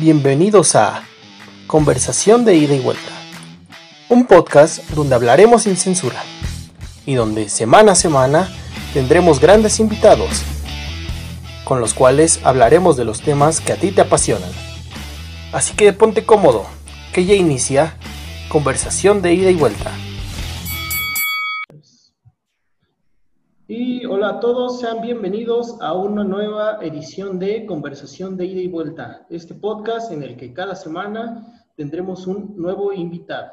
Bienvenidos a Conversación de ida y vuelta, un podcast donde hablaremos sin censura y donde semana a semana tendremos grandes invitados con los cuales hablaremos de los temas que a ti te apasionan. Así que ponte cómodo, que ya inicia Conversación de ida y vuelta. Hola a todos, sean bienvenidos a una nueva edición de Conversación de ida y vuelta, este podcast en el que cada semana tendremos un nuevo invitado.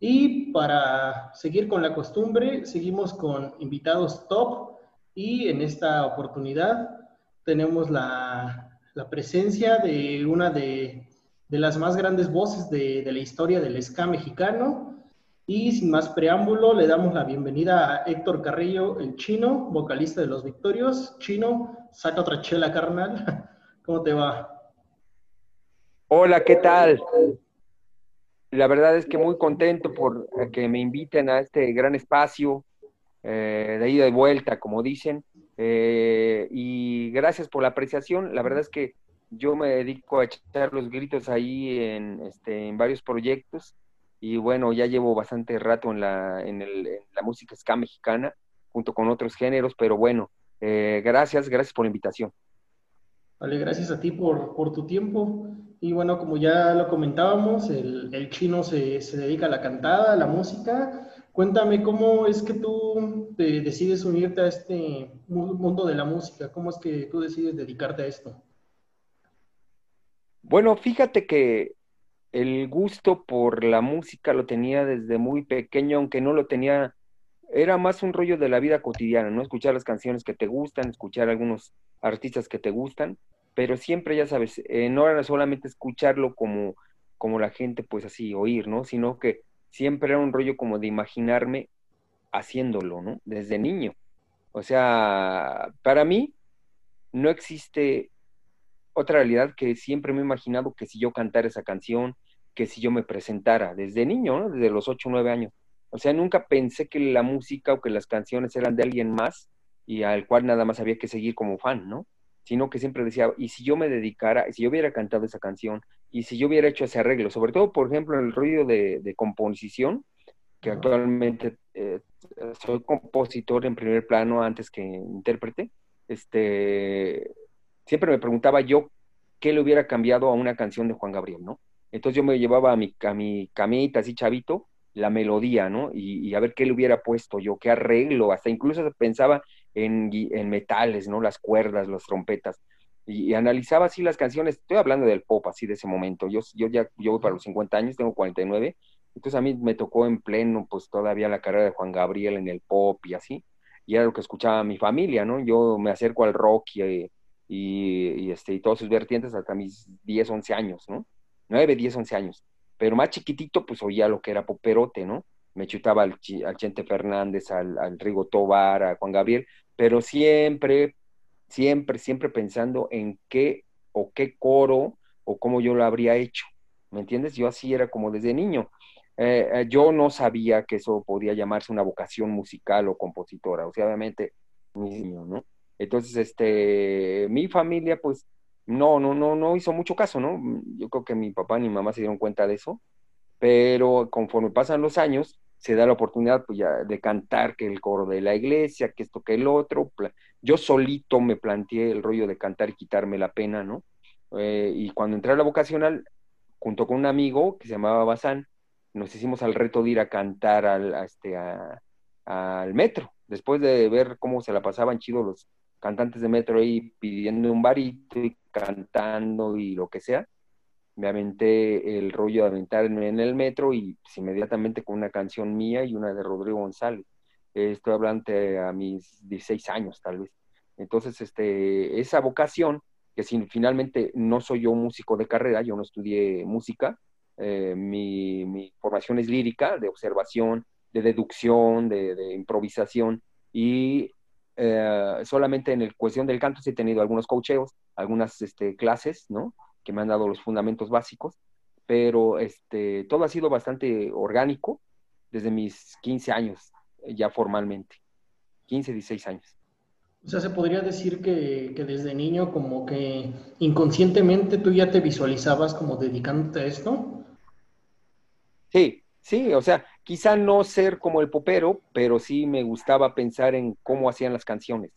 Y para seguir con la costumbre, seguimos con invitados top y en esta oportunidad tenemos la, presencia de una de, las más grandes voces de, de la historia del ska mexicano, y sin más preámbulo, le damos la bienvenida a Héctor Carrillo, el chino, vocalista de Los Victorios. Chino, saca otra chela, carnal. ¿Cómo te va? Hola, ¿qué tal? La verdad es que muy contento por que me inviten a este gran espacio eh, de ida y vuelta, como dicen. Eh, y gracias por la apreciación. La verdad es que yo me dedico a echar los gritos ahí en, este, en varios proyectos y bueno, ya llevo bastante rato en la, en, el, la música ska mexicana, junto con otros géneros, pero bueno, eh, gracias, gracias por la invitación. Vale, gracias a ti por, por, tu tiempo. Y bueno, como ya lo comentábamos, el, el chino se, se, dedica a la cantada, a la música. Cuéntame cómo es que tú te decides unirte a este mundo de la música, cómo es que tú decides dedicarte a esto. Bueno, fíjate que el gusto por la música lo tenía desde muy pequeño, aunque no lo tenía, era más un rollo de la vida cotidiana, ¿no? Escuchar las canciones que te gustan, escuchar algunos artistas que te gustan, pero siempre, ya sabes, eh, no era solamente escucharlo como, como la gente, pues así, oír, ¿no? Sino que siempre era un rollo como de imaginarme haciéndolo, ¿no? Desde niño. O sea, para mí no existe otra realidad que siempre me he imaginado que si yo cantara esa canción, que si yo me presentara desde niño, ¿no? desde los 8 o 9 años. O sea, nunca pensé que la música o que las canciones eran de alguien más y al cual nada más había que seguir como fan, ¿no? Sino que siempre decía, y si yo me dedicara, si yo hubiera cantado esa canción, y si yo hubiera hecho ese arreglo, sobre todo, por ejemplo, en el ruido de, composición, que actualmente eh, soy compositor en primer plano antes que intérprete, este, siempre me preguntaba yo qué le hubiera cambiado a una canción de Juan Gabriel, ¿no? Entonces yo me llevaba a mi, a mi camita así chavito, la melodía, ¿no? Y, a ver qué le hubiera puesto yo, qué arreglo, hasta incluso pensaba en, en metales, ¿no? Las cuerdas, las trompetas. Y, analizaba así las canciones, estoy hablando del pop así de ese momento, yo, yo ya yo voy para los 50 años, tengo 49, entonces a mí me tocó en pleno pues todavía la carrera de Juan Gabriel en el pop y así, y era lo que escuchaba mi familia, ¿no? Yo me acerco al rock y, y, este, y todos sus vertientes hasta mis 10, 11 años, ¿no? 9, 10, 11 años. Pero más chiquitito, pues oía lo que era poperote, ¿no? Me chutaba al, al Chente Fernández, al, al, Rigo Tobar, a Juan Gabriel, pero siempre, siempre, siempre pensando en qué o qué coro o cómo yo lo habría hecho. ¿Me entiendes? Yo así era como desde niño. Eh, eh, yo no sabía que eso podía llamarse una vocación musical o compositora, o sea, obviamente, niño, ¿no? Entonces, este, mi familia, pues, no, no, no, no hizo mucho caso, ¿no? Yo creo que mi papá ni mamá se dieron cuenta de eso, pero conforme pasan los años, se da la oportunidad pues, ya, de cantar que el coro de la iglesia, que esto, que el otro. Yo solito me planteé el rollo de cantar y quitarme la pena, ¿no? Eh, y cuando entré a la vocacional, junto con un amigo que se llamaba Bazán, nos hicimos al reto de ir a cantar al, este, al metro, después de ver cómo se la pasaban chido los cantantes de metro ahí pidiendo un barito y cantando y lo que sea, me aventé el rollo de aventarme en el metro y pues, inmediatamente con una canción mía y una de Rodrigo González. estoy hablando a mis 16 años tal vez. Entonces, este, esa vocación, que si finalmente no soy yo músico de carrera, yo no estudié música, eh, mi, mi, formación es lírica, de observación, de deducción, de, de improvisación, y eh, solamente en el cuestión del canto sí he tenido algunos coacheos, algunas este, clases, ¿no? Que me han dado los fundamentos básicos, pero este, todo ha sido bastante orgánico desde mis 15 años, ya formalmente. 15, 16 años. O sea, se podría decir que, que, desde niño como que inconscientemente tú ya te visualizabas como dedicándote a esto. Sí, sí, o sea, quizá no ser como el popero, pero sí me gustaba pensar en cómo hacían las canciones.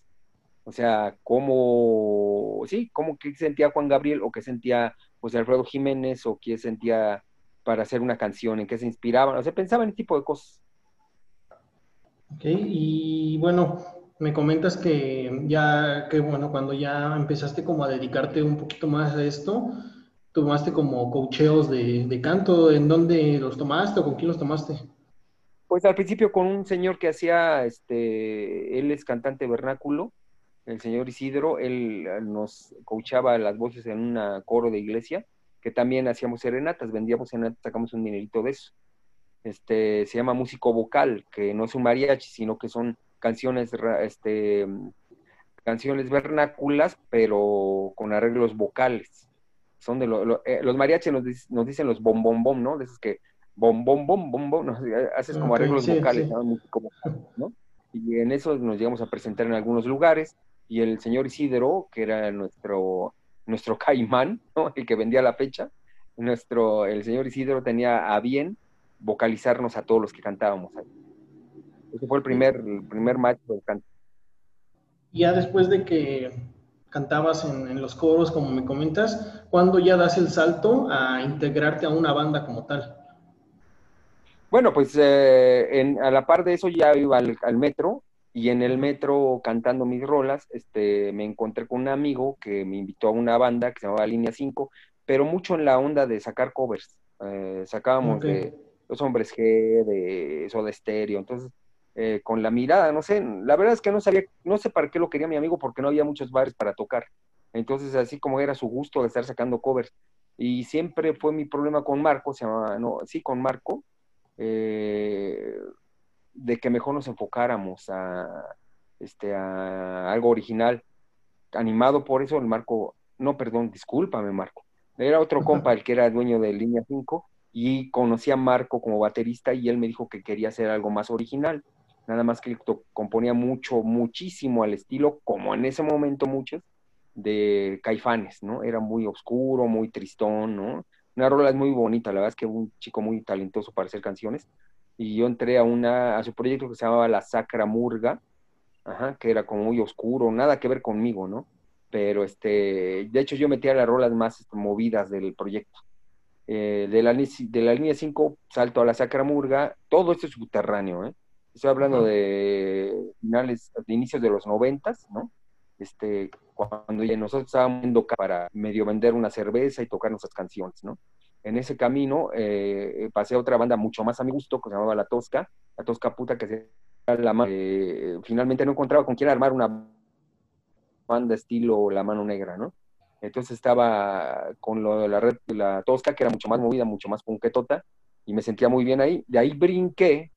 O sea, cómo, sí, cómo que sentía Juan Gabriel o qué sentía José Alfredo Jiménez o qué sentía para hacer una canción, en qué se inspiraban, o sea, pensaba en ese tipo de cosas. Ok, y bueno, me comentas que ya, que bueno, cuando ya empezaste como a dedicarte un poquito más a esto, tomaste como cocheos de, de canto, ¿en dónde los tomaste o con quién los tomaste? Pues al principio con un señor que hacía, este, él es cantante vernáculo, el señor Isidro, él nos coachaba las voces en un coro de iglesia, que también hacíamos serenatas, vendíamos serenatas, sacamos un dinerito de eso. Este, se llama músico vocal, que no es un mariachi, sino que son canciones, este, canciones vernáculas, pero con arreglos vocales. Son de eh, los mariachis nos, dicen los bom bom bom, ¿no? De esos que bom bom bom bom bom, haces como arreglos vocales, ¿no? Y en eso nos llegamos a presentar en algunos lugares y el señor Isidro, que era nuestro nuestro caimán, ¿no? El que vendía la fecha, nuestro el señor Isidro tenía a bien vocalizarnos a todos los que cantábamos ahí. Ese fue el primer, el primer match del canto. Ya después de que cantabas en, los coros, como me comentas, ¿cuándo ya das el salto a integrarte a una banda como tal? Bueno, pues eh, a la par de eso ya iba al, metro y en el metro cantando mis rolas, este, me encontré con un amigo que me invitó a una banda que se llamaba Línea 5, pero mucho en la onda de sacar covers. Eh, sacábamos de Los Hombres G, de Soda Stereo, entonces eh, con la mirada, no sé, la verdad es que no sabía, no sé para qué lo quería mi amigo porque no había muchos bares para tocar. Entonces, así como era su gusto de estar sacando covers. Y siempre fue mi problema con Marco, se llamaba, no, sí, con Marco, eh, de que mejor nos enfocáramos a, este, a algo original. Animado por eso, el Marco, no, perdón, discúlpame, Marco. Era otro compa, el que era dueño de Línea 5, y conocí a Marco como baterista y él me dijo que quería hacer algo más original nada más que componía mucho, muchísimo al estilo, como en ese momento muchos, de Caifanes, ¿no? Era muy oscuro, muy tristón, ¿no? Una rola es muy bonita, la verdad es que un chico muy talentoso para hacer canciones, y yo entré a, una, a su proyecto que se llamaba La Sacra Murga, ajá, que era como muy oscuro, nada que ver conmigo, ¿no? Pero, este, de hecho, yo metía las rolas más movidas del proyecto. Eh, de, la, de la línea 5 salto a la Sacra Murga, todo esto es subterráneo, ¿eh? Estoy hablando de finales, de inicios de los noventas, ¿no? Este, cuando ya nosotros estábamos yendo para medio vender una cerveza y tocar nuestras canciones, ¿no? En ese camino eh, pasé a otra banda mucho más a mi gusto, que se llamaba La Tosca, La Tosca Puta, que se la eh, finalmente no encontraba con quién armar una banda estilo La Mano Negra, ¿no? Entonces estaba con lo de la red La Tosca, que era mucho más movida, mucho más punquetota, y me sentía muy bien ahí. De ahí brinqué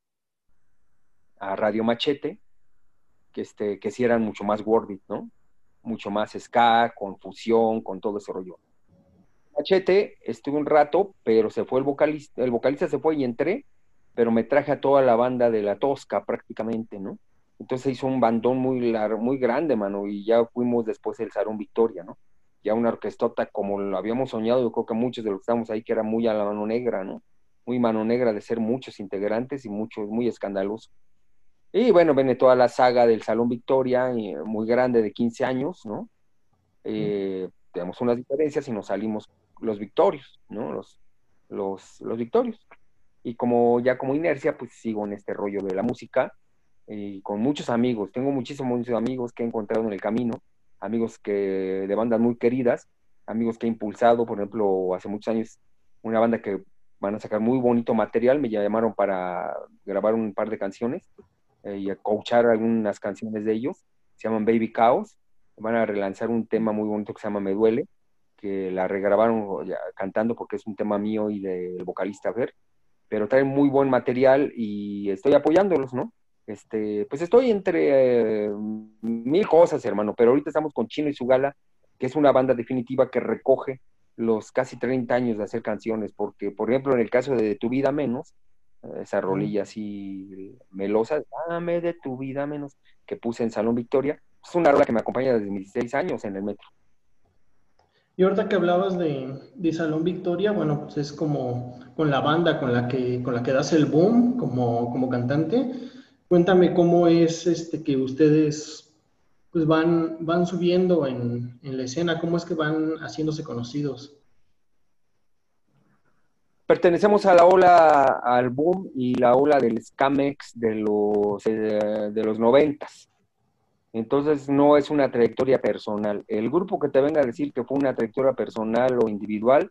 a Radio Machete, que, este, que sí eran mucho más Wordit, ¿no? Mucho más ska, con fusión, con todo ese rollo. Machete estuve un rato, pero se fue el vocalista, el vocalista se fue y entré, pero me traje a toda la banda de la Tosca prácticamente, ¿no? Entonces hizo un bandón muy largo, muy grande, mano, y ya fuimos después el Salón Victoria, ¿no? Ya una orquestota como lo habíamos soñado, yo creo que muchos de los que estamos ahí, que era muy a la mano negra, ¿no? Muy mano negra de ser muchos integrantes y muchos, muy escandaloso. Y bueno, viene toda la saga del Salón Victoria, eh, muy grande, de 15 años, ¿no? Eh, tenemos unas diferencias y nos salimos los victorios, ¿no? Los, los, los victorios. Y como ya como inercia, pues sigo en este rollo de la música y con muchos amigos. Tengo muchísimos amigos que he encontrado en el camino, amigos que de bandas muy queridas, amigos que he impulsado, por ejemplo, hace muchos años, una banda que van a sacar muy bonito material, me llamaron para grabar un par de canciones eh, y a algunas canciones de ellos. Se llaman Baby Chaos. Van a relanzar un tema muy bonito que se llama Me Duele, que la regrabaron cantando porque es un tema mío y del vocalista Fer. Pero traen muy buen material y estoy apoyándolos, ¿no? Este, pues estoy entre eh, mil cosas, hermano, pero ahorita estamos con Chino y su gala, que es una banda definitiva que recoge los casi 30 años de hacer canciones, porque, por ejemplo, en el caso de Tu Vida Menos, esa rolilla así melosa, dame de tu vida menos, que puse en Salón Victoria, es una rola que me acompaña desde mis 16 años en el metro. Y ahorita que hablabas de, de, Salón Victoria, bueno, pues es como con la banda con la que, con la que das el boom como, como cantante. Cuéntame cómo es este que ustedes pues van, van subiendo en, en la escena, cómo es que van haciéndose conocidos. Pertenecemos a la ola, al boom y la ola del Scamex de los, eh, de los noventas. Entonces no es una trayectoria personal. El grupo que te venga a decir que fue una trayectoria personal o individual,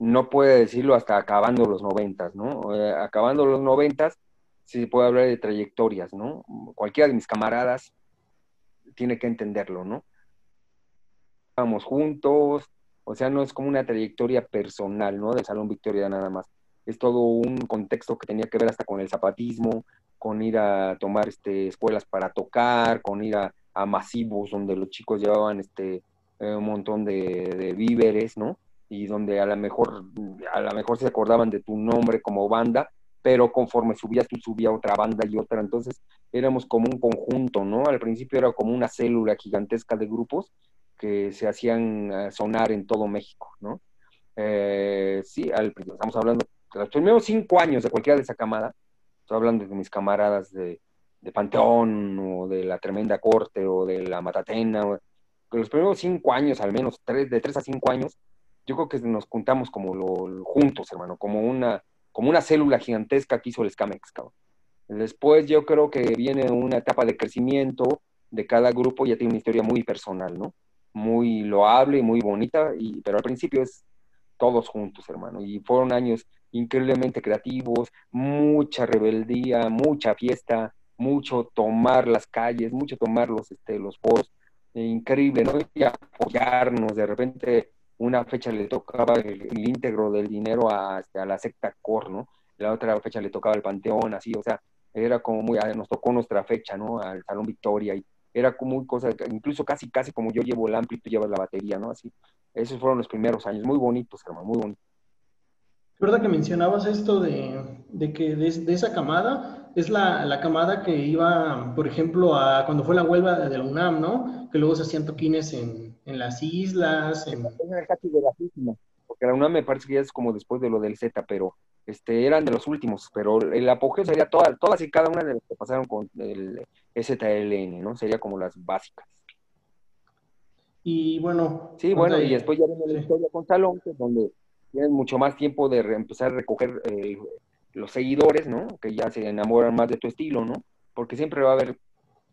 no puede decirlo hasta acabando los noventas, ¿no? Eh, acabando los noventas, sí se puede hablar de trayectorias, ¿no? Cualquiera de mis camaradas tiene que entenderlo, ¿no? Vamos juntos, o sea, no es como una trayectoria personal, ¿no? De Salón Victoria nada más. Es todo un contexto que tenía que ver hasta con el zapatismo, con ir a tomar este, escuelas para tocar, con ir a, masivos donde los chicos llevaban este, eh, un montón de, víveres, ¿no? Y donde a lo mejor, a lo mejor se acordaban de tu nombre como banda, pero conforme subías tú subía otra banda y otra, entonces éramos como un conjunto, ¿no? Al principio era como una célula gigantesca de grupos que se hacían eh, sonar en todo México, ¿no? Eh, sí, al, estamos hablando de los primeros cinco años de cualquiera de esa camada, Estoy hablando de mis camaradas de, Panteón o de la Tremenda Corte o de la Matatena. O, los primeros cinco años, al menos, tres, de tres a cinco años, yo creo que nos juntamos como lo, juntos, hermano, como una, como una célula gigantesca que hizo el Scamex, cabrón. Después yo creo que viene una etapa de crecimiento de cada grupo, ya tiene una historia muy personal, ¿no? Muy loable y muy bonita, y, pero al principio es todos juntos, hermano. Y fueron años increíblemente creativos, mucha rebeldía, mucha fiesta, mucho tomar las calles, mucho tomar los, este, los eh, increíble, ¿no? Y apoyarnos, de repente una fecha le tocaba el, íntegro del dinero a, este, a, la secta COR, ¿no? La otra fecha le tocaba el Panteón, así, o sea, era como muy, ah, nos tocó nuestra fecha, ¿no? Al Salón Victoria, y era como muy cosa, incluso casi, casi como yo llevo el ampli, tú llevas la batería, ¿no? Así, esos fueron los primeros años, muy bonitos, hermano, muy bonitos. Es verdad que mencionabas esto de, de que de, esa camada, es la, la, camada que iba, por ejemplo, a cuando fue la huelga de la UNAM, ¿no? Que luego se hacían toquines en, en las islas. En... porque la UNAM me parece que ya es como después de lo del Z, pero este, eran de los últimos, pero el apogeo sería todas, todas y cada una de las que pasaron con el ZLN, ¿no? Sería como las básicas. Y bueno. Sí, bueno, y después ya viene la historia con Salón, que es donde tienes mucho más tiempo de empezar a recoger eh, los seguidores, ¿no? Que ya se enamoran más de tu estilo, ¿no? Porque siempre va a haber,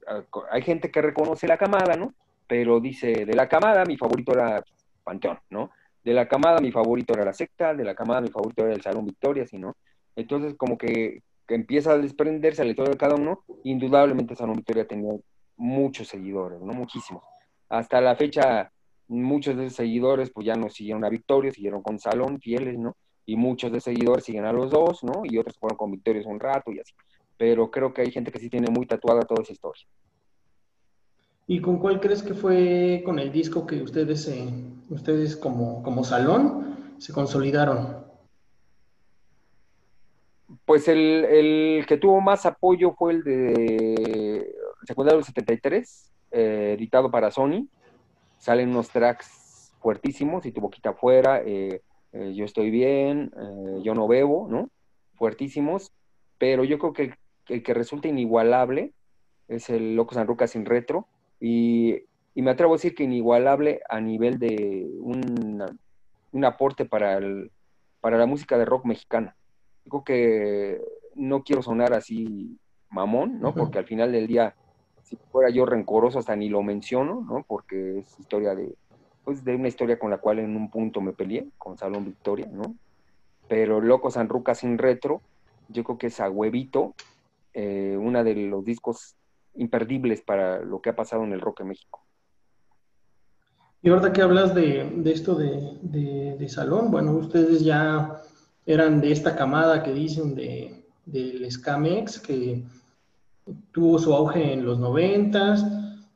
ah, hay gente que reconoce la camada, ¿no? Pero dice, de la camada mi favorito era Panteón, ¿no? De la camada mi favorito era la secta, de la camada mi favorito era el Salón Victoria, ¿sí, no? Entonces como que, empieza a desprenderse la historia de cada uno, indudablemente Salón Victoria tenía muchos seguidores, ¿no? Muchísimos. Hasta la fecha muchos de esos seguidores pues ya no siguieron a Victoria, siguieron con Salón, fieles, ¿no? Y muchos de seguidores siguen a los dos, ¿no? Y otros fueron con Victorios un rato y así. Pero creo que hay gente que sí tiene muy tatuada toda esa historia. ¿Y con cuál crees que fue con el disco que ustedes, eh, ustedes como, como Salón se consolidaron? Pues el, el, que tuvo más apoyo fue el de Secundario 73, eh, editado para Sony salen unos tracks fuertísimos, y tu boquita afuera, eh, eh, yo estoy bien, yo no bebo, ¿no? Fuertísimos, pero yo creo que el, que resulta inigualable es el Loco San Ruca sin retro, y, me atrevo a decir que inigualable a nivel de un, un aporte para, el, para la música de rock mexicana. Digo que no quiero sonar así mamón, ¿no? Porque al final del día si fuera yo rencoroso hasta ni lo menciono, ¿no? Porque es historia de, pues de una historia con la cual en un punto me peleé, con Salón Victoria, ¿no? Pero Loco San Ruca sin retro, yo creo que es a huevito, eh, una de los discos imperdibles para lo que ha pasado en el rock en México. Y ahorita que hablas de, de esto de, de, Salón, bueno, ustedes ya eran de esta camada que dicen de, del Scamex, que tuvo su auge en los noventas,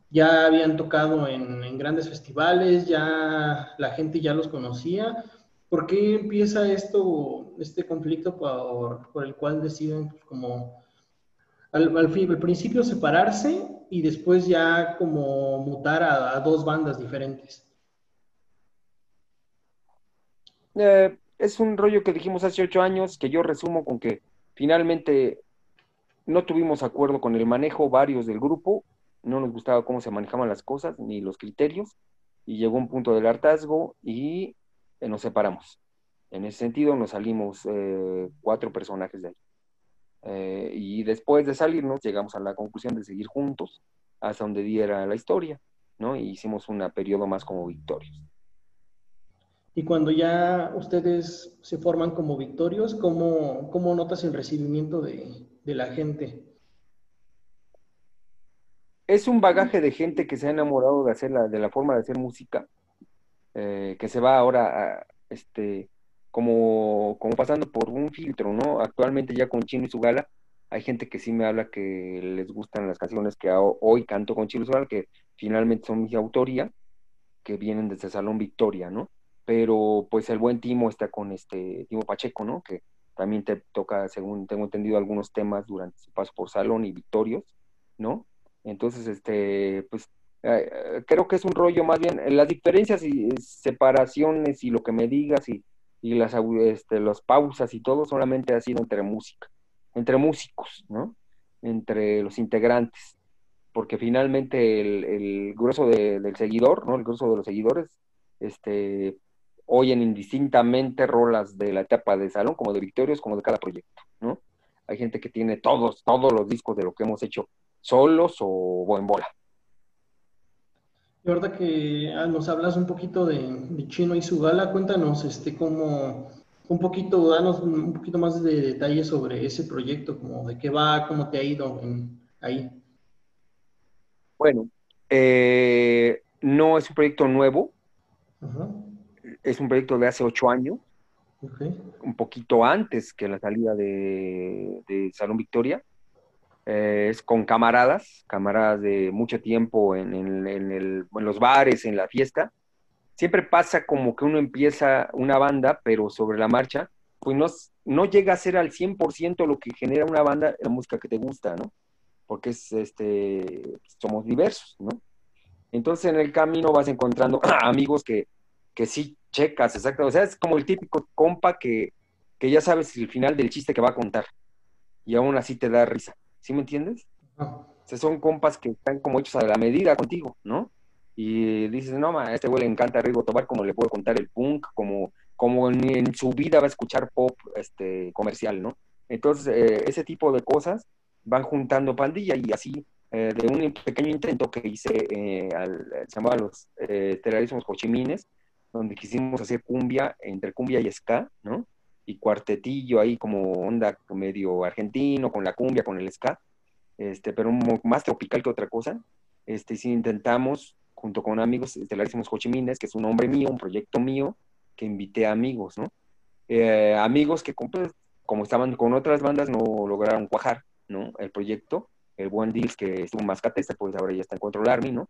ya habían tocado en, grandes festivales, ya la gente ya los conocía. ¿Por qué empieza esto, este conflicto por, el cual deciden pues, como al, principio separarse y después ya como mutar a, dos bandas diferentes? Eh, es un rollo que dijimos hace ocho años, que yo resumo con que finalmente no tuvimos acuerdo con el manejo varios del grupo, no nos gustaba cómo se manejaban las cosas ni los criterios, y llegó un punto del hartazgo y eh, nos separamos. En ese sentido nos salimos eh, cuatro personajes de ahí. Eh, y después de salirnos llegamos a la conclusión de seguir juntos hasta donde diera la historia, ¿no? Y hicimos un periodo más como victorios. Y cuando ya ustedes se forman como victorios, ¿cómo, cómo notas el recibimiento de, de, la gente? Es un bagaje de gente que se ha enamorado de hacer la, de la forma de hacer música, eh, que se va ahora a, este, como, como pasando por un filtro, ¿no? Actualmente ya con Chino y su gala, hay gente que sí me habla que les gustan las canciones que hoy canto con Chino y su gala, que finalmente son mi autoría, que vienen desde Salón Victoria, ¿no? pero pues el buen Timo está con este Timo Pacheco, ¿no? Que también te toca, según tengo entendido, algunos temas durante su paso por Salón y Victorios, ¿no? Entonces, este, pues eh, creo que es un rollo más bien, las diferencias y separaciones y lo que me digas y, y las este, las pausas y todo solamente ha sido entre música, entre músicos, ¿no? Entre los integrantes, porque finalmente el, el grueso del seguidor, ¿no? El grueso de los seguidores, este, oyen indistintamente rolas de la etapa de salón, como de Victorios, como de cada proyecto, ¿no? Hay gente que tiene todos, todos los discos de lo que hemos hecho solos o, en bola. Y ahorita que ah, nos hablas un poquito de, Chino y su gala, cuéntanos este cómo un poquito, danos un poquito más de detalles sobre ese proyecto, como de qué va, cómo te ha ido ahí. Bueno, eh, no es un proyecto nuevo. Es un proyecto de hace ocho años, un poquito antes que la salida de, Salón Victoria. Eh, es con camaradas, camaradas de mucho tiempo en, los bares, en la fiesta. Siempre pasa como que uno empieza una banda, pero sobre la marcha, pues no, no llega a ser al 100% lo que genera una banda, la música que te gusta, ¿no? Porque es, este, somos diversos, ¿no? Entonces en el camino vas encontrando amigos que, que sí checas, exacto. O sea, es como el típico compa que, ya sabes el final del chiste que va a contar y aún así te da risa. ¿Sí me entiendes? O sea, son compas que están como hechos a la medida contigo, ¿no? Y dices, no, ma, a este güey le encanta Rigo Tobar, como le puedo contar el punk, como, como en, su vida va a escuchar pop este, comercial, ¿no? Entonces, eh, ese tipo de cosas van juntando pandilla y así, eh, de un pequeño intento que hice, eh, al, se llamaba los eh, terrorismos cochimines, donde quisimos hacer cumbia, entre cumbia y ska, ¿no? Y cuartetillo ahí como onda medio argentino, con la cumbia, con el ska, este, pero más tropical que otra cosa. Este, sí intentamos, junto con amigos, estelarísimos Cochimines, que es un nombre mío, un proyecto mío, que invité a amigos, ¿no? Eh, amigos que pues, como estaban con otras bandas no lograron cuajar, ¿no? El proyecto, el buen Deals que estuvo en Mascatesta, pues ahora ya está en Control Army, ¿no?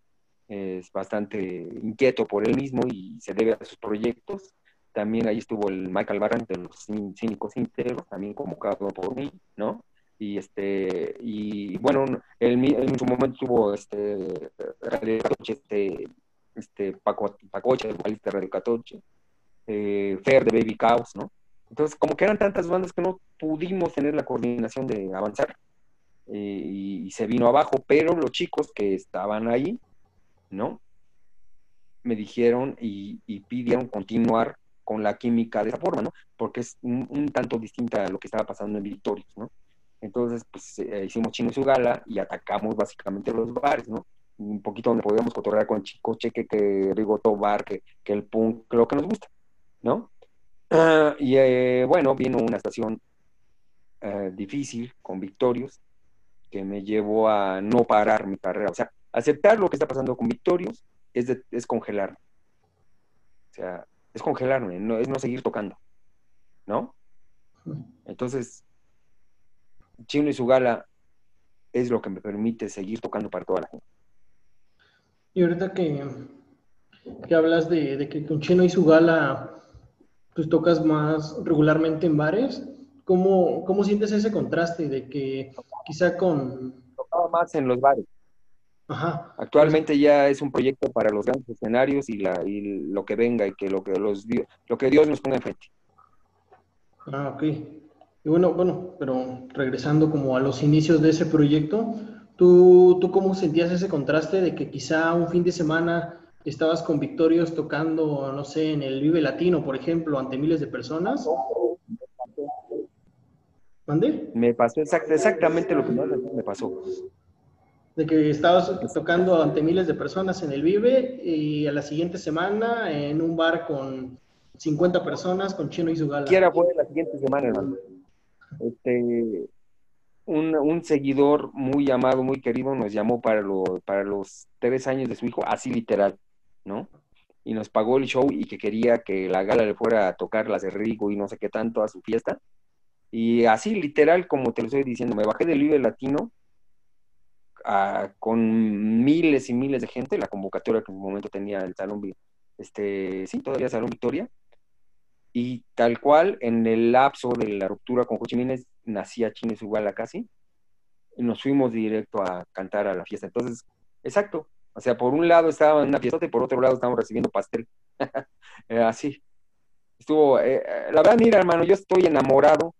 es bastante inquieto por él mismo y se debe a sus proyectos. También ahí estuvo el Michael Barran de los Cínicos Íntegros, también convocado por mí, ¿no? Y este, y bueno, él, en su momento estuvo este, Radio Catoche, este, este Paco, Pacoche, el vocalista de Radio Catoche, eh, Fer de Baby Chaos, ¿no? Entonces, como que eran tantas bandas que no pudimos tener la coordinación de avanzar eh, y, se vino abajo, pero los chicos que estaban ahí, ¿no? Me dijeron y, pidieron continuar con la química de esa forma, ¿no? Porque es un, tanto distinta a lo que estaba pasando en Victorious, ¿no? Entonces, pues eh, hicimos Chino y su gala y atacamos básicamente los bares, ¿no? Un poquito donde podíamos cotorrear con Chico Cheque, que Rigoto Bar, que, que el punk, lo que nos gusta, ¿no? Ah, y eh, bueno, vino una estación eh, difícil con Victorious que me llevó a no parar mi carrera. O sea, Aceptar lo que está pasando con Victorios es, es congelarme. O sea, es congelarme, no, es no seguir tocando. ¿No? Entonces, Chino y su gala es lo que me permite seguir tocando para toda la gente. Y ahorita que, que hablas de, que con Chino y su gala pues tocas más regularmente en bares, ¿cómo, cómo sientes ese contraste de que quizá con... Tocaba más en los bares Ajá. Actualmente ya es un proyecto para los grandes escenarios y, la, y lo que venga y que lo que, los, lo que Dios nos ponga enfrente. Ah, ok. Y bueno, bueno, pero regresando como a los inicios de ese proyecto, ¿tú, ¿tú cómo sentías ese contraste de que quizá un fin de semana estabas con Victorios tocando, no sé, en el Vive Latino, por ejemplo, ante miles de personas? ¿Mande? Me pasó exactamente lo que me pasó. De que estabas tocando ante miles de personas en el Vive y a la siguiente semana en un bar con 50 personas con Chino y su gala. Quiera fue la siguiente semana, hermano. Este, un, seguidor muy amado, muy querido, nos llamó para, para los tres años de su hijo, así literal, ¿no? Y nos pagó el show y que quería que la gala le fuera a tocar las de Rigo y no sé qué tanto a su fiesta. Y así literal, como te lo estoy diciendo, me bajé del Vive Latino con miles y miles de gente, la convocatoria que en un momento tenía el Salón, este, sí, todavía Salón Victoria, y tal cual, en el lapso de la ruptura con Cochimines, nacía Chines Iguala casi, y nos fuimos directo a cantar a la fiesta. Entonces, exacto, o sea, por un lado estaba en una fiesta y por otro lado estábamos recibiendo pastel. Así. Estuvo, eh, eh, la verdad, mira, hermano, yo estoy enamorado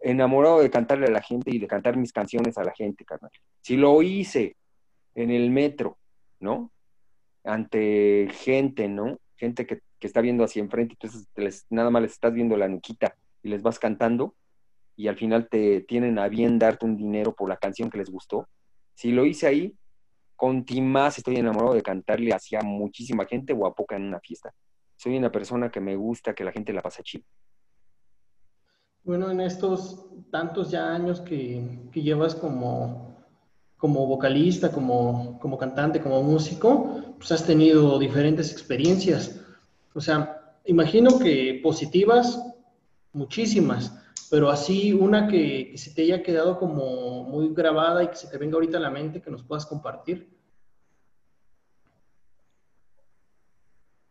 enamorado de cantarle a la gente y de cantar mis canciones a la gente, carnal. Si lo hice en el metro, ¿no? Ante gente, ¿no? Gente que, está viendo hacia enfrente, entonces nada más les estás viendo la nuquita y les vas cantando y al final te tienen a bien darte un dinero por la canción que les gustó. Si lo hice ahí, con más estoy enamorado de cantarle hacia muchísima gente o a poca en una fiesta. Soy una persona que me gusta que la gente la pase chido. Bueno, en estos tantos ya años que, llevas como, vocalista, como, como, cantante, como músico, pues has tenido diferentes experiencias. O sea, imagino que positivas, muchísimas, pero así una que, que, se te haya quedado como muy grabada y que se te venga ahorita a la mente que nos puedas compartir.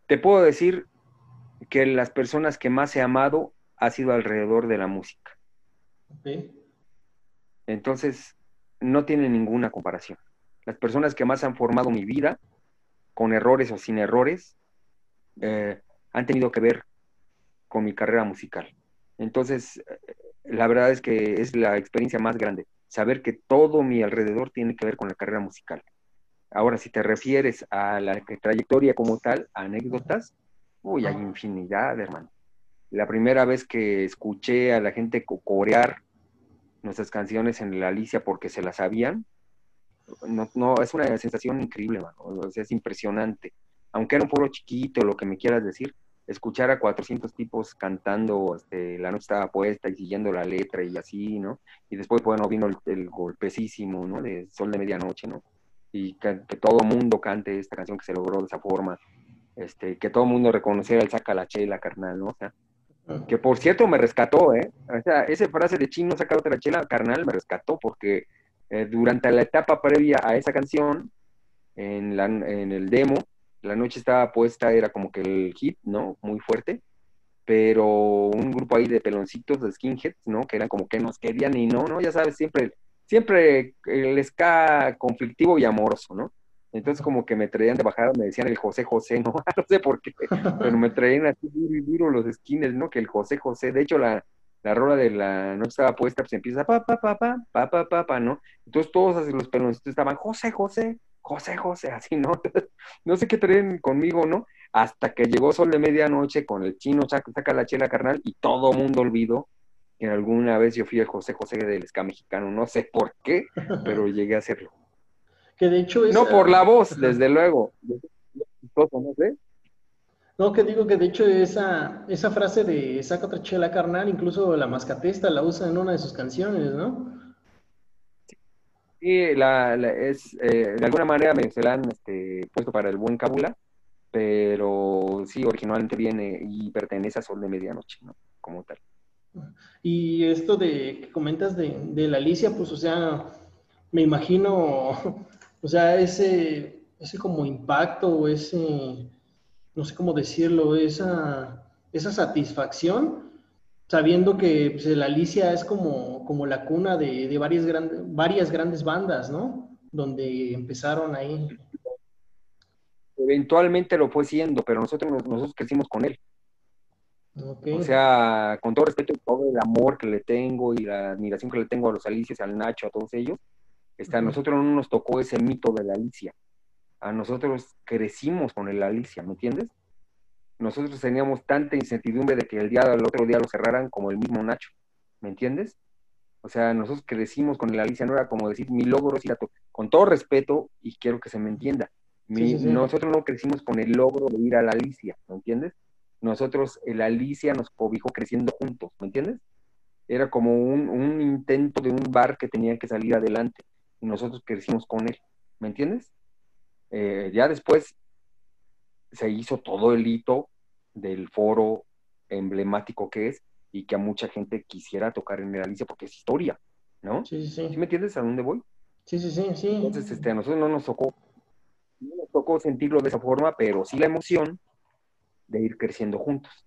Te puedo decir que las personas que más he amado ha sido alrededor de la música. Entonces, no tiene ninguna comparación. Las personas que más han formado mi vida, con errores o sin errores, eh, han tenido que ver con mi carrera musical. Entonces, eh, la verdad es que es la experiencia más grande, saber que todo mi alrededor tiene que ver con la carrera musical. Ahora, si te refieres a la trayectoria como tal, anécdotas, uy, hay infinidad, hermano la primera vez que escuché a la gente corear nuestras canciones en la Alicia porque se las sabían, no, no, es una sensación increíble, O sea, es impresionante. Aunque era un pueblo chiquito, lo que me quieras decir, escuchar a 400 tipos cantando, este, la noche estaba puesta y siguiendo la letra y así, ¿no? Y después, bueno, vino el, golpecísimo, ¿no? De Sol de Medianoche, ¿no? Y que, que todo mundo cante esta canción que se logró de esa forma, este, que todo el mundo reconociera el saca la chela, carnal, ¿no? O sea, que por cierto me rescató, ¿eh? O sea, esa frase de chino, sacado la chela, carnal, me rescató porque eh, durante la etapa previa a esa canción, en, la, en el demo, la noche estaba puesta, era como que el hit, ¿no? Muy fuerte, pero un grupo ahí de peloncitos, de skinheads, ¿no? Que eran como que nos querían y no, ¿no? Ya sabes, siempre, siempre el ska conflictivo y amoroso, ¿no? Entonces como que me traían de bajada, me decían el José José, ¿no? no sé por qué, pero me traían así duro y duro los skins, ¿no? Que el José José, de hecho la, la rola de la noche estaba puesta, pues empieza pa, pa, pa, pa, pa, ¿no? Entonces todos así los peloncitos estaban José José, José José, así, ¿no? no sé qué traen conmigo, ¿no? Hasta que llegó Sol de Medianoche con el chino, saca, saca la chela carnal y todo mundo olvidó que alguna vez yo fui el José José del ska mexicano, no sé por qué, pero llegué a hacerlo. Que de hecho No por la voz, desde luego. ¿no que digo que de hecho esa, esa frase de saca otra chela carnal, incluso la mascatesta la usa en una de sus canciones, ¿no? Sí, la, es, eh, de alguna manera me se la han este, puesto para el buen cábula, pero sí, originalmente viene y pertenece a Sol de Medianoche, ¿no? Como tal. Y esto de que comentas de, de la Alicia, pues, o sea, me imagino o sea, ese, ese como impacto o ese, no sé cómo decirlo, esa, esa satisfacción, sabiendo que pues, la Alicia es como, como la cuna de, varias, grandes varias grandes bandas, ¿no? donde empezaron ahí. Eventualmente lo fue siendo, pero nosotros, nosotros crecimos con él. O sea, con todo respeto y todo el amor que le tengo y la admiración que le tengo a los Alicias, al Nacho, a todos ellos, está, a nosotros no nos tocó ese mito de la Alicia. A nosotros crecimos con el Alicia, ¿me entiendes? Nosotros teníamos tanta incertidumbre de que el día del otro día lo cerraran como el mismo Nacho, ¿me entiendes? O sea, nosotros crecimos con el Alicia, no era como decir mi logro es ir a con todo respeto y quiero que se me entienda. Nosotros no crecimos con el logro de ir a la Alicia, ¿me entiendes? nosotros, el Alicia nos cobijó creciendo juntos, ¿me entiendes? Era como un, intento de un bar que tenía que salir adelante nosotros crecimos con él, ¿me entiendes? Eh, ya después se hizo todo el hito del foro emblemático que es y que a mucha gente quisiera tocar en el Alicia porque es historia, ¿no? Sí, sí, sí. ¿Sí me entiendes a dónde voy? Sí, sí, sí, sí. Entonces, este, a nosotros no nos tocó, no nos tocó sentirlo de esa forma, pero sí la emoción de ir creciendo juntos.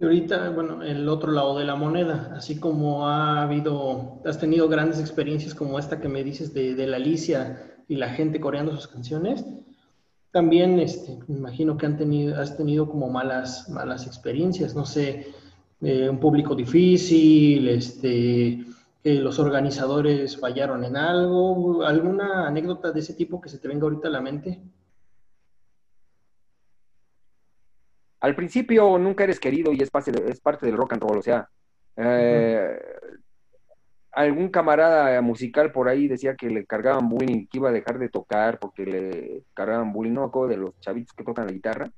Y ahorita, bueno, el otro lado de la moneda, así como ha habido, has tenido grandes experiencias como esta que me dices de, la Alicia y la gente coreando sus canciones, también este, me imagino que han tenido, has tenido como malas, malas experiencias, no sé, eh, un público difícil, este, que los organizadores fallaron en algo, alguna anécdota de ese tipo que se te venga ahorita a la mente. Al principio nunca eres querido y es parte, es parte del rock and roll, o sea, eh, algún camarada musical por ahí decía que le cargaban bullying, que iba a dejar de tocar porque le cargaban bullying, no de los chavitos que tocan la guitarra,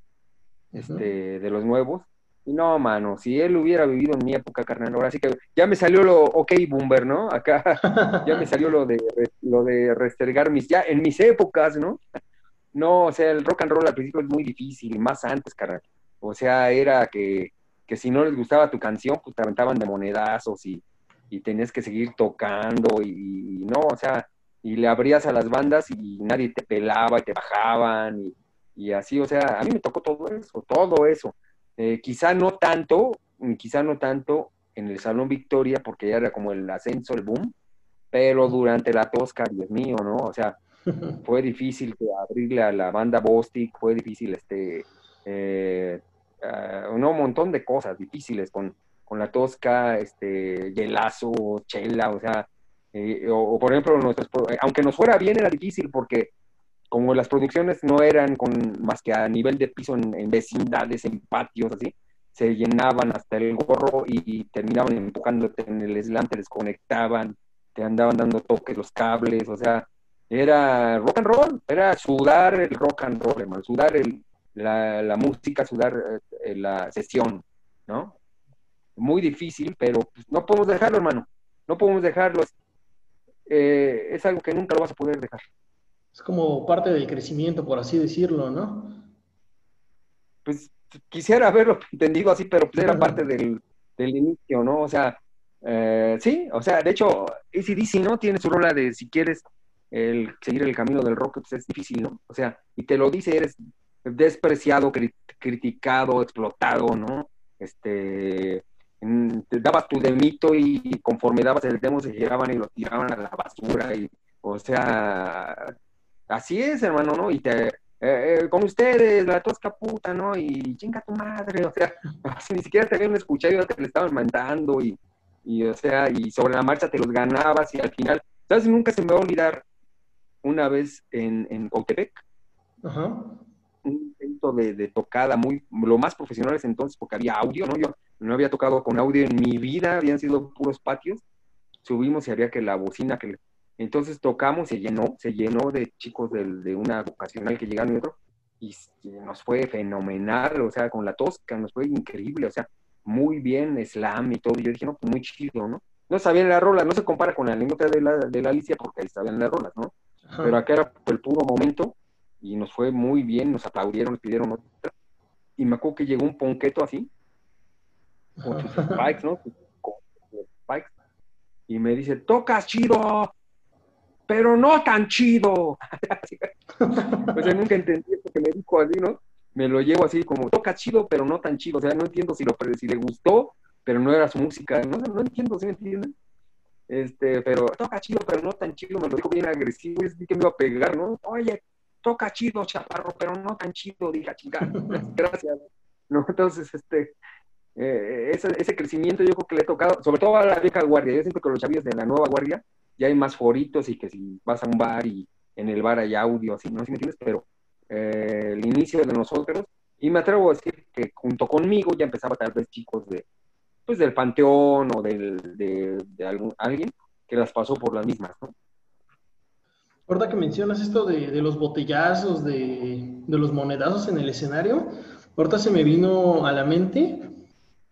este, de los nuevos. Y no, mano, si él hubiera vivido en mi época, carnal, ahora sí que ya me salió lo ok boomer, ¿no? Acá ya me salió lo de lo de restregar mis, ya en mis épocas, ¿no? No, o sea, el rock and roll al principio es muy difícil, más antes, carnal. O sea, era que, si no les gustaba tu canción, pues te aventaban de monedazos y, tenías que seguir tocando y, no, o sea, y le abrías a las bandas y nadie te pelaba y te bajaban y, así, o sea, a mí me tocó todo eso, todo eso. Eh, quizá no tanto, quizá no tanto en el Salón Victoria, porque ya era como el ascenso, el boom, pero durante la Tosca, Dios mío, ¿no? O sea, fue difícil abrirle a la banda Bostic, fue difícil este eh, uh, un montón de cosas difíciles con, con la tosca, este, hielazo, chela, o sea, eh, o, por ejemplo, nuestros, aunque nos fuera bien era difícil porque como las producciones no eran con más que a nivel de piso en, vecindades, en patios, así, se llenaban hasta el gorro y, terminaban empujándote en el slam, te desconectaban, te andaban dando toques los cables, o sea, era rock and roll, era sudar el rock and roll, hermano, sudar el, la, música, sudar eh, la sesión, ¿no? Muy difícil, pero pues, no podemos dejarlo, hermano. No podemos dejarlo. Eh, es algo que nunca lo vas a poder dejar. Es como parte del crecimiento, por así decirlo, ¿no? Pues quisiera haberlo entendido así, pero pues era parte del, inicio, ¿no? O sea, eh, sí, o sea, de hecho, ACDC, ¿no? Tiene su rola de si quieres el, seguir el camino del rock, pues es difícil, ¿no? O sea, y te lo dice, eres despreciado, criticado, explotado, ¿no? Este, te dabas tu demito y conforme dabas el demo se giraban y lo tiraban a la basura y, o sea, así es, hermano, ¿no? Y te, eh, eh, con ustedes, la tosca puta, ¿no? Y chinga tu madre, o sea, ni siquiera te habían escuchado, ya te le estaban mandando y, y, o sea, y sobre la marcha te los ganabas y al final, ¿sabes? Nunca se me va a olvidar una vez en, en Ajá un intento de, tocada muy, lo más profesionales entonces, porque había audio, ¿no? Yo no había tocado con audio en mi vida, habían sido puros patios, subimos y había que la bocina que... Entonces tocamos, se llenó, se llenó de chicos de, una vocacional que llegaron y otro, y, nos fue fenomenal, o sea, con la tosca, nos fue increíble, o sea, muy bien, slam y todo, yo dije, no, pues muy chido, ¿no? No sabían la rola, no se compara con la anécdota de la, de la Alicia porque ahí sabían las rolas, ¿no? Pero acá era el puro momento y nos fue muy bien, nos aplaudieron, nos pidieron otra. Y me acuerdo que llegó un ponqueto así, con sus spikes, ¿no? Con sus spikes, y me dice, tocas chido, pero no tan chido. pues yo nunca entendí esto que me dijo así, ¿no? Me lo llevo así como, toca chido, pero no tan chido. O sea, no entiendo si, lo, si le gustó, pero no era su música. No, no entiendo, ¿sí me entienden? Este, pero toca chido, pero no tan chido, me lo dijo bien agresivo, es que me iba a pegar, ¿no? Oye, toca chido, chaparro, pero no tan chido, dije, chica, gracias. ¿No? Entonces, este, eh, ese, crecimiento yo creo que le he tocado, sobre todo a la vieja guardia, yo siento que los chavillos de la nueva guardia ya hay más foritos y que si vas a un bar y en el bar hay audio, así, no sé si me entiendes, pero eh, el inicio de nosotros, y me atrevo a decir que junto conmigo ya empezaba tal vez chicos de, pues del panteón o del, de, algún, alguien que las pasó por las mismas, ¿no? Ahorita que mencionas esto de, de los botellazos, de, de, los monedazos en el escenario, ahorita se me vino a la mente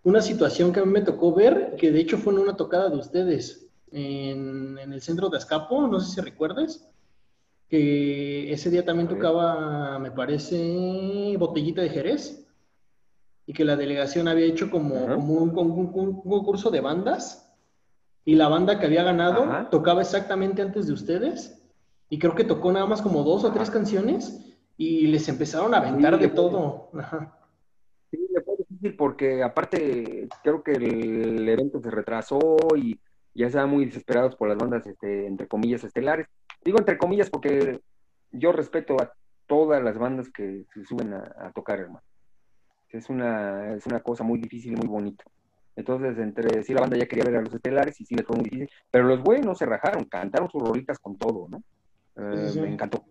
una situación que a mí me tocó ver, que de hecho fue en una tocada de ustedes en, en el centro de Escapo, no sé si recuerdes, que ese día también tocaba, me parece, botellita de Jerez y que la delegación había hecho como, un, concurso de bandas y la banda que había ganado tocaba exactamente antes de ustedes y creo que tocó nada más como dos o tres canciones y les empezaron a aventar de todo. Sí, le fue difícil porque aparte creo que el evento se retrasó y ya estaban muy desesperados por las bandas, este, entre comillas, estelares. Digo entre comillas porque yo respeto a todas las bandas que se suben a tocar, hermano es una, es una cosa muy difícil y muy bonita. Entonces, entre sí, la banda ya quería ver a los estelares y sí les fue muy difícil, pero los buenos se rajaron, cantaron sus rolitas con todo, ¿no? Eh, me encantó.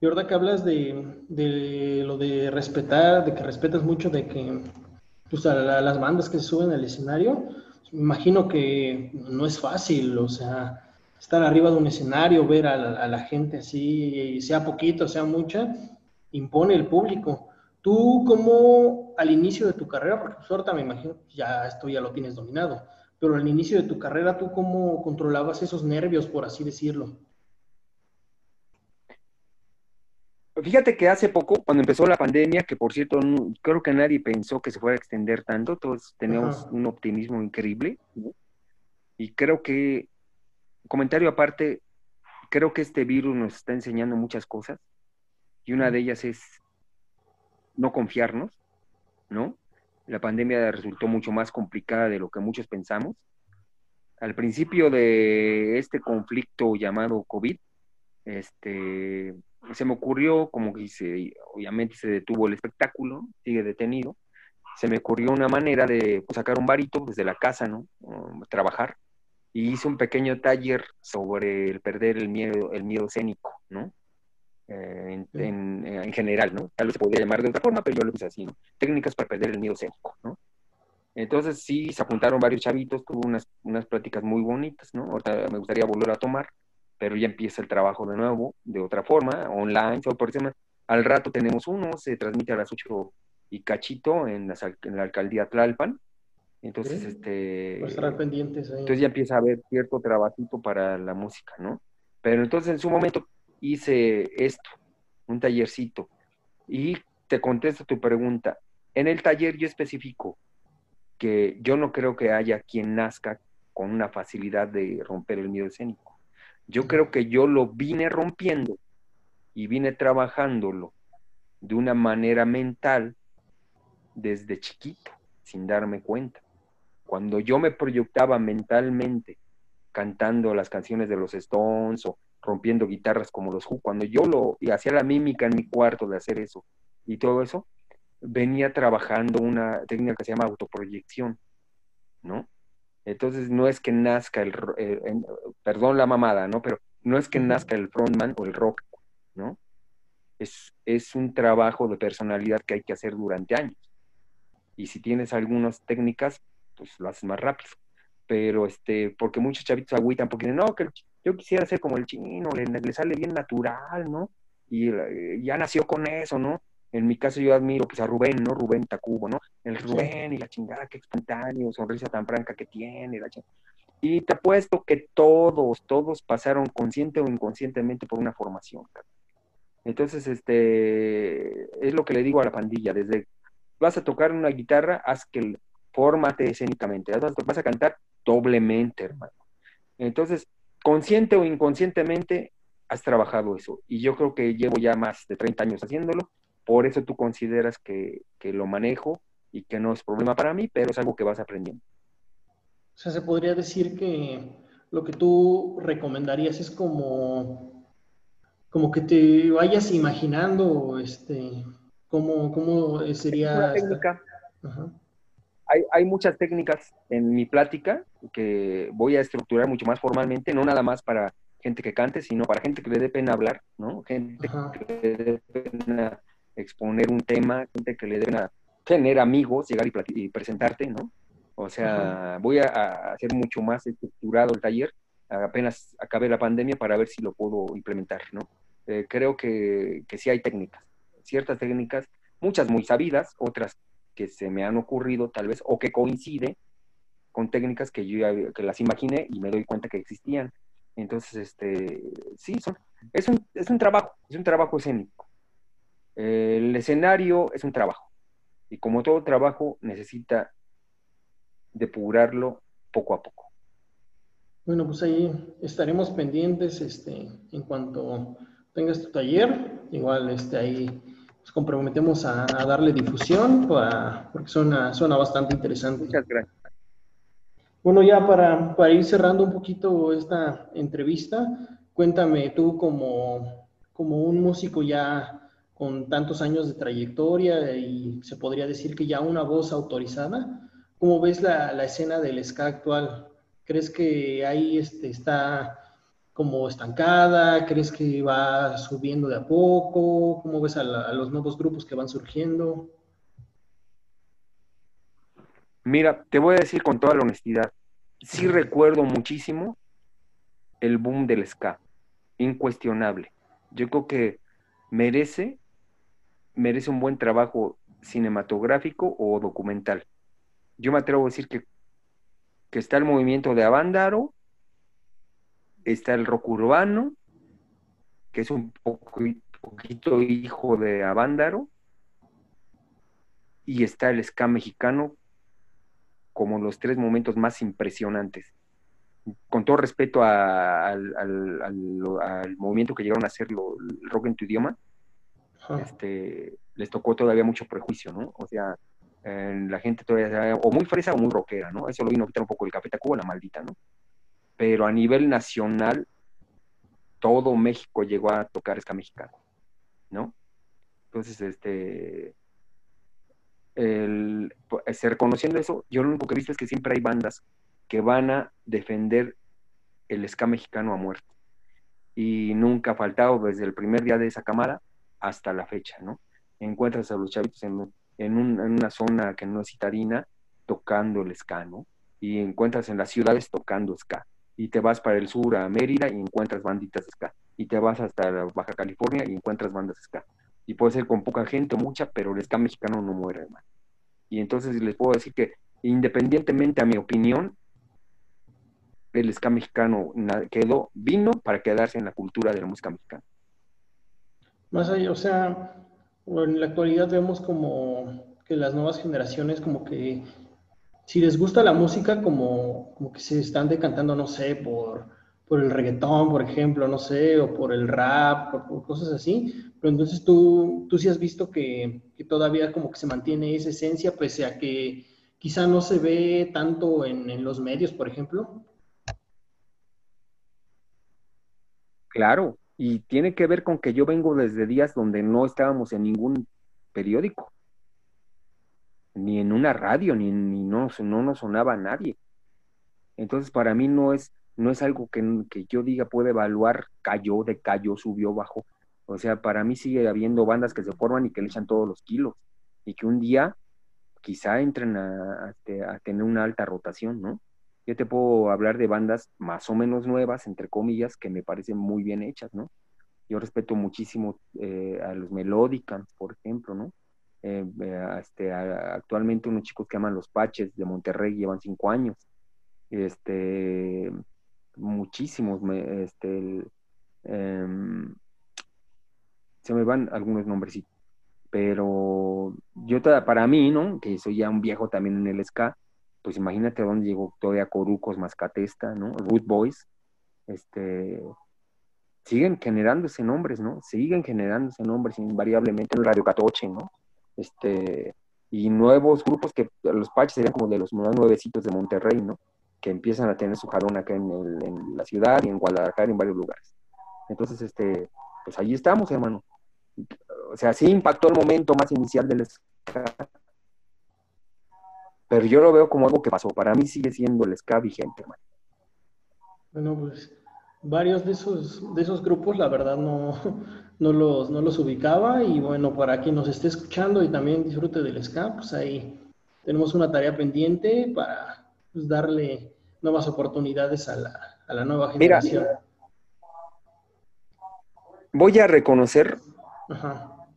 Y ahora que hablas de, de, lo de respetar, de que respetas mucho de que pues, a, las bandas que se suben al escenario, me imagino que no es fácil, o sea, estar arriba de un escenario, ver a a la gente así, sea poquito, sea mucha, impone el público. Tú, como al inicio de tu carrera, porque pues ahorita me imagino ya esto ya lo tienes dominado, pero al inicio de tu carrera, ¿tú cómo controlabas esos nervios, por así decirlo? Fíjate que hace poco, cuando empezó la pandemia, que por cierto, creo que nadie pensó que se fuera a extender tanto, todos teníamos un optimismo increíble, y creo que, comentario aparte, creo que este virus nos está enseñando muchas cosas, y una de ellas es no confiarnos, ¿no? La pandemia resultó mucho más complicada de lo que muchos pensamos. Al principio de este conflicto llamado COVID, este, se me ocurrió, como que se, obviamente se detuvo el espectáculo, sigue detenido, se me ocurrió una manera de pues, sacar un varito desde la casa, ¿no? trabajar. Y hice un pequeño taller sobre el perder el miedo, el miedo escénico, ¿no? Eh, en, general, ¿no? Tal vez se podría llamar de otra forma, pero yo lo puse así, ¿no? Técnicas para perder el miedo escénico, ¿no? Entonces sí, se apuntaron varios chavitos, tuvo unas, unas pláticas muy bonitas, ¿no? Ahorita me gustaría volver a tomar, pero ya empieza el trabajo de nuevo, de otra forma, online, todo por encima. Al rato tenemos uno, se transmite a las 8 y cachito en la, en la alcaldía Tlalpan. Entonces, este... Pues estar pendientes ahí. Entonces ya empieza a haber cierto trabajito para la música, ¿no? Pero entonces en su momento hice esto, un tallercito. Y te contesto tu pregunta. En el taller yo especifico que yo no creo que haya quien nazca con una facilidad de romper el miedo escénico. Yo creo que yo lo vine rompiendo y vine trabajándolo de una manera mental desde chiquito, sin darme cuenta. Cuando yo me proyectaba mentalmente cantando las canciones de los Stones o rompiendo guitarras como los Who. Cuando yo lo hacía la mímica en mi cuarto de hacer eso y todo eso, venía trabajando una técnica que se llama autoproyección, ¿no? Entonces no es que nazca el, perdón la mamada, ¿no? Pero no es que nazca el frontman o el rock, ¿no? Es, es un trabajo de personalidad que hay que hacer durante años. Y si tienes algunas técnicas, pues lo haces más rápido. Pero este, porque muchos chavitos agüitan porque no, que yo quisiera ser como el chino, le, sale bien natural, ¿no? Y eh, ya nació con eso, ¿no? En mi caso yo admiro pues a Rubén, ¿no? Rubén Tacubo, ¿no? El Rubén y la chingada, qué espontáneo, sonrisa tan franca que tiene. La y te apuesto que todos, todos pasaron consciente o inconscientemente por una formación. Entonces, este, es lo que le digo a la pandilla, desde vas a tocar una guitarra, haz que fórmate escénicamente, vas a cantar doblemente, hermano. Entonces, consciente o inconscientemente, has trabajado eso. Y yo creo que llevo ya más de 30 años haciéndolo, por eso tú consideras que, lo manejo y que no es problema para mí, pero es algo que vas aprendiendo. O sea, se podría decir que lo que tú recomendarías es como, como que te vayas imaginando este, cómo, cómo sería... técnica. Hay, hay, muchas técnicas en mi plática que voy a estructurar mucho más formalmente, no nada más para gente que cante, sino para gente que le dé pena hablar, ¿no? Gente que le dé pena exponer un tema, gente que le dé pena tener amigos, llegar y, presentarte, ¿no? O sea, voy a, hacer mucho más estructurado el taller apenas acabe la pandemia para ver si lo puedo implementar, ¿no? Eh, creo que, que sí hay técnicas, ciertas técnicas, muchas muy sabidas, otras que se me han ocurrido tal vez, o que coincide con técnicas que yo ya, que las imaginé y me doy cuenta que existían. Entonces, este, sí, son, es, un, es un trabajo, es un trabajo escénico. El escenario es un trabajo. Y como todo trabajo, necesita depurarlo poco a poco. Bueno, pues ahí estaremos pendientes este, en cuanto tengas tu taller. Igual este, ahí nos comprometemos a, darle difusión porque suena, suena bastante interesante. Muchas gracias. Bueno, ya para, para, ir cerrando un poquito esta entrevista, cuéntame tú como, como un músico ya con tantos años de trayectoria y se podría decir que ya una voz autorizada, ¿cómo ves la, la escena del ska actual? ¿Crees que ahí este, está como estancada? ¿Crees que va subiendo de a poco? ¿Cómo ves a, los nuevos grupos que van surgiendo? Mira, te voy a decir con toda la honestidad, sí recuerdo muchísimo el boom del ska, incuestionable. Yo creo que merece, merece un buen trabajo cinematográfico o documental. Yo me atrevo a decir que, que está el movimiento de Avándaro, está el rock urbano, que es un poquito hijo de Avándaro, y está el ska mexicano como los tres momentos más impresionantes. Con todo respeto al, movimiento que llegaron a hacer el rock en tu idioma, este, les tocó todavía mucho prejuicio, ¿no? O sea, la gente todavía, o muy fresa o muy rockera, ¿no? Eso lo vino a quitar un poco el Café Tacuba, la maldita, ¿no? pero a nivel nacional todo México llegó a tocar ska mexicano, ¿no? Entonces, este, el, este, reconociendo eso, yo lo único que he visto es que siempre hay bandas que van a defender el ska mexicano a muerte. Y nunca ha faltado desde el primer día de esa cámara hasta la fecha, ¿no? Encuentras a los chavitos en, en, una zona que no es citadina tocando el ska, ¿no? Y encuentras en las ciudades tocando ska y te vas para el sur a Mérida y encuentras banditas ska. Y te vas hasta Baja California y encuentras bandas ska. Y puede ser con poca gente o mucha, pero el ska mexicano no muere, hermano. Y entonces les puedo decir que, independientemente a mi opinión, el ska mexicano quedó, vino para quedarse en la cultura de la música mexicana. Más allá, o sea, en la actualidad vemos como que las nuevas generaciones como que si les gusta la música, como, como que se están decantando, no sé, por, por el reggaetón, por ejemplo, no sé, o por el rap, por, cosas así. Pero entonces tú, tú sí has visto que, que, todavía como que se mantiene esa esencia, pese a que quizá no se ve tanto en, en los medios, por ejemplo. Claro, y tiene que ver con que yo vengo desde días donde no estábamos en ningún periódico ni en una radio, ni, ni no, no nos sonaba nadie. Entonces, para mí no es, no es algo que, que yo diga puede evaluar, cayó, decayó, subió, bajó. O sea, para mí sigue habiendo bandas que se forman y que le echan todos los kilos. Y que un día quizá entren a, a, este, tener una alta rotación, ¿no? Yo te puedo hablar de bandas más o menos nuevas, entre comillas, que me parecen muy bien hechas, ¿no? Yo respeto muchísimo eh, a los Melodicans, por ejemplo, ¿no? Eh, este, actualmente unos chicos que aman los Paches de Monterrey llevan cinco años. Este, muchísimos, este, em, se me van algunos nombrecitos. Pero yo, para mí, ¿no? Que soy ya un viejo también en el ska, pues imagínate dónde llegó todavía Corucos, Mascatesta, ¿no? Root Boys, este, siguen generándose nombres, ¿no? Siguen generándose nombres invariablemente en Radio Catoche, ¿no? este, y nuevos grupos que los patches serían como de los nuevecitos de Monterrey, ¿no? que empiezan a tener su jarón acá en, en la ciudad y en Guadalajara y en varios lugares. Entonces, este, pues ahí estamos, hermano. O sea, sí impactó el momento más inicial del ska, pero yo lo veo como algo que pasó. Para mí sigue siendo el ska vigente, hermano. Bueno, pues varios de esos, de esos grupos, la verdad, no, no, los, no los ubicaba. Y bueno, para quien nos esté escuchando y también disfrute del ska, pues ahí tenemos una tarea pendiente para pues, darle nuevas oportunidades a la, a la nueva generación. voy a reconocer,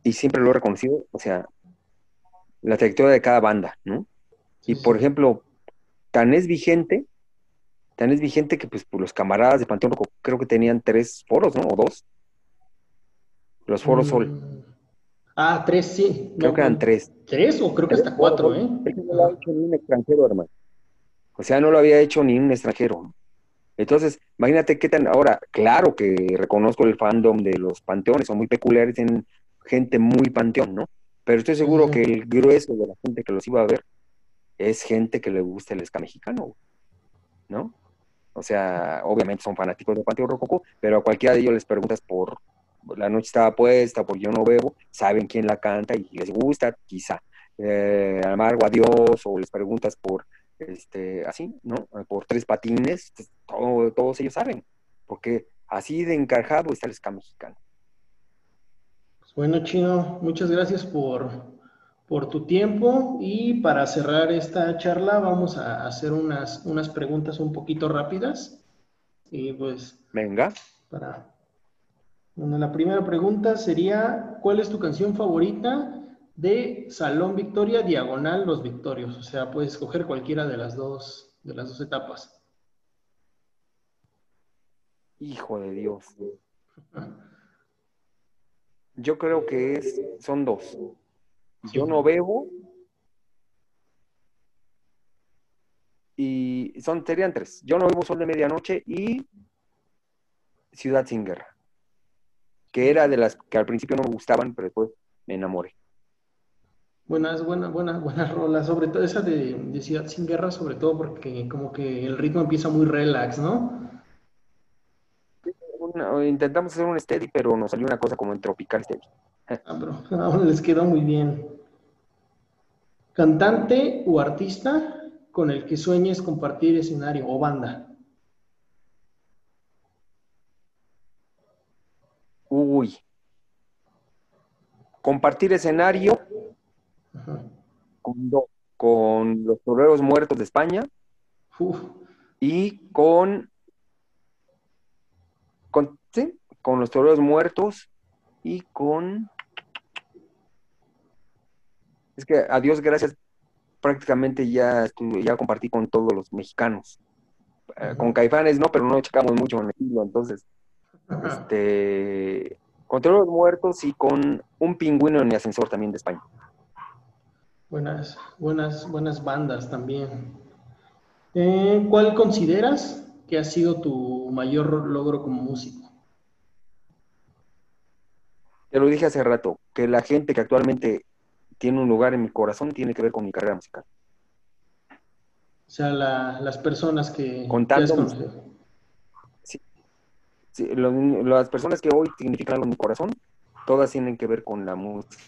y siempre lo he reconocido, o sea, la trayectoria de cada banda, ¿no? Y por ejemplo, tan es vigente tan es vigente que pues por los camaradas de Panteón creo que tenían tres foros, ¿no? O dos. Los foros Sol. Mm. Ah, tres, sí. Creo que eran tres. ¿Tres o creo que hasta cuatro, eh? no lo ha hecho ni un extranjero, hermano. O sea, no lo había hecho ni un extranjero. Entonces, imagínate qué tan. Ahora, claro que reconozco el fandom de los panteones, son muy peculiares, tienen gente muy panteón, ¿no? Pero estoy seguro que el grueso de la gente que los iba a ver es gente que le gusta el ska mexicano, ¿no? O sea, obviamente son fanáticos de Panteón Rococo, pero a cualquiera de ellos les preguntas por La Noche estaba puesta, por Yo no bebo, saben quién la canta y les gusta, quizá. Eh, Amargo Adiós, o les preguntas por, este, así, ¿no? Por Tres Patines, pues, todos ellos saben, porque así de encarjado está el ska mexicano. Pues bueno, Chino, muchas gracias por, por tu tiempo y para cerrar esta charla vamos a hacer unas, unas preguntas un poquito rápidas. Y pues... Venga. Para... Bueno, la primera pregunta sería, ¿cuál es tu canción favorita de Salón Victoria Diagonal Los Victorios? O sea, puedes escoger cualquiera de las dos, de las dos etapas. Hijo de Dios. Yo creo que es, son dos. Yo no bebo. Y son, serían tres. Yo no bebo sol de medianoche y Ciudad sin guerra. Que era de las que al principio no me gustaban, pero después me enamoré. Buenas, buenas, buenas, buenas rolas, sobre todo esa de, Ciudad sin guerra, sobre todo porque como que el ritmo empieza muy relax, ¿no? intentamos hacer un steady, pero nos salió una cosa como en tropical steady. Ah, ahora les quedó muy bien. Cantante o artista con el que sueñes compartir escenario o banda. Uy. Compartir escenario con, con, los toreros muertos de España y con, con, ¿sí? con los toreros muertos y con es que a Dios gracias, prácticamente ya, ya compartí con todos los mexicanos. Eh, con Caifanes no, pero no checamos mucho en el estilo, entonces, este, con todos los muertos y con un pingüino en mi ascensor también de España. Buenas, buenas, buenas bandas también. Eh, ¿Cuál consideras que ha sido tu mayor logro como músico? Te lo dije hace rato, que la gente que actualmente tiene un lugar en mi corazón, tiene que ver con mi carrera musical. O sea, las personas que... Contando. Sí, sí las personas que hoy significan algo en mi corazón, todas tienen que ver con la música.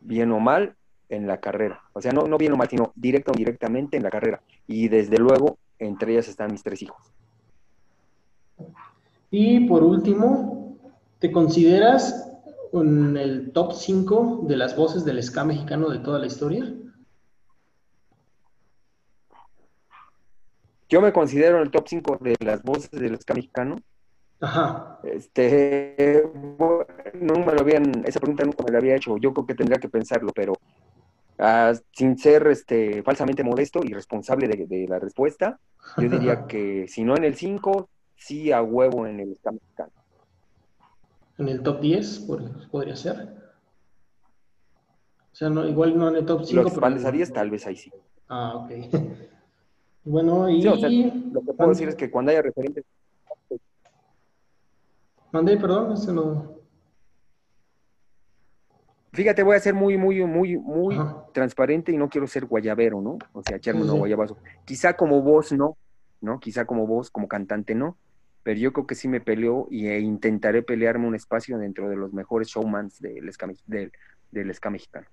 Bien o mal, en la carrera. O sea, no, no bien o mal, sino directo o directamente en la carrera. Y desde luego, entre ellas están mis tres hijos. Y por último, ¿te consideras con el top 5 de las voces del ska mexicano de toda la historia? Yo me considero el top 5 de las voces del ska mexicano. Ajá. Este, no me lo habían, esa pregunta nunca me la había hecho. Yo creo que tendría que pensarlo, pero ah, sin ser este, falsamente modesto y responsable de, de la respuesta, yo diría que si no en el 5, sí a huevo en el ska mexicano en el top 10, podría ser. O sea, no, igual no en el top 5. Los pero... tal vez ahí sí. Ah, ok. bueno, y... lo que puedo decir es que cuando haya referentes... Mandé, perdón, ese no... Fíjate, voy a ser muy, muy, muy, muy transparente y no quiero ser guayabero, ¿no? O sea, echarme un guayabazo. Quizá como voz no, ¿no? Quizá como voz, como cantante no, pero yo creo que sí me peleo e intentaré pelearme un espacio dentro de los mejores showmans del ska, del, del ska mexicano.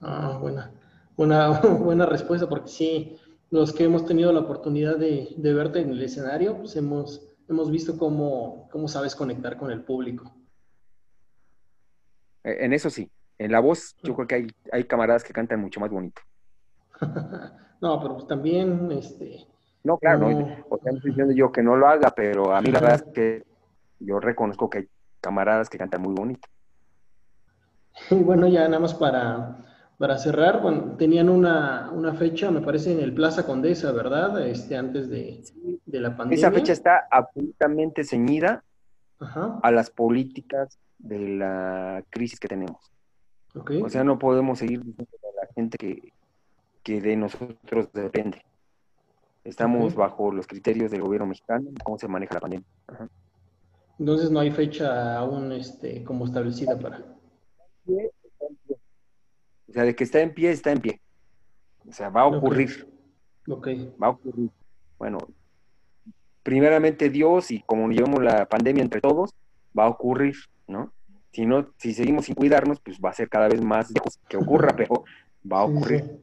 Ah, buena, buena, buena respuesta, porque sí, los que hemos tenido la oportunidad de, de verte en el escenario, pues hemos, hemos visto cómo, cómo sabes conectar con el público. E, en eso sí, en la voz yo creo que hay, hay camaradas que cantan mucho más bonito. no, pero pues también, este... No, claro, no, o sea, estoy diciendo yo que no lo haga, pero a mí la verdad es que yo reconozco que hay camaradas que cantan muy bonito. Y bueno, ya nada más para, para cerrar, bueno, tenían una, una, fecha, me parece, en el Plaza Condesa, ¿verdad? Este, antes de, de la pandemia. Esa fecha está absolutamente ceñida a las políticas de la crisis que tenemos. O sea, no podemos seguir diciendo a la gente que, que de nosotros depende. Estamos bajo los criterios del gobierno mexicano, cómo se maneja la pandemia. Entonces no hay fecha aún este, como establecida para... O sea, de que está en pie, está en pie. O sea, va a ocurrir. Okay. Va a ocurrir. Bueno, primeramente Dios y como llevamos la pandemia entre todos, va a ocurrir, ¿no? Si no, si seguimos sin cuidarnos, pues va a ser cada vez más que ocurra, pero va a ocurrir.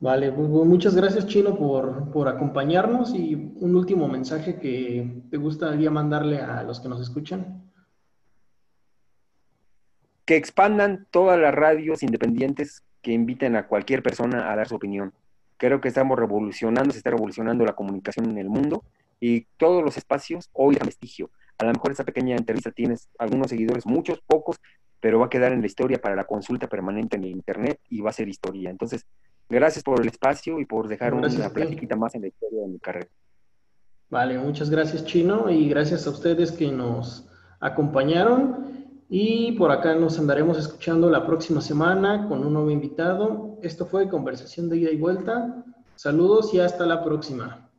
Vale, pues, muchas gracias Chino por, por, acompañarnos y un último mensaje que te gustaría mandarle a los que nos escuchan. Que expandan todas las radios independientes que inviten a cualquier persona a dar su opinión. Creo que estamos revolucionando, se está revolucionando la comunicación en el mundo y todos los espacios hoy dan vestigio. A lo mejor esta pequeña entrevista tienes algunos seguidores, muchos, pocos, pero va a quedar en la historia para la consulta permanente en el Internet y va a ser historia. Entonces, gracias por el espacio y por dejar una platiquita más en la historia de mi carrera. Vale, muchas gracias Chino y gracias a ustedes que nos acompañaron y por acá nos andaremos escuchando la próxima semana con un nuevo invitado. Esto fue Conversación de Ida y Vuelta. Saludos y hasta la próxima.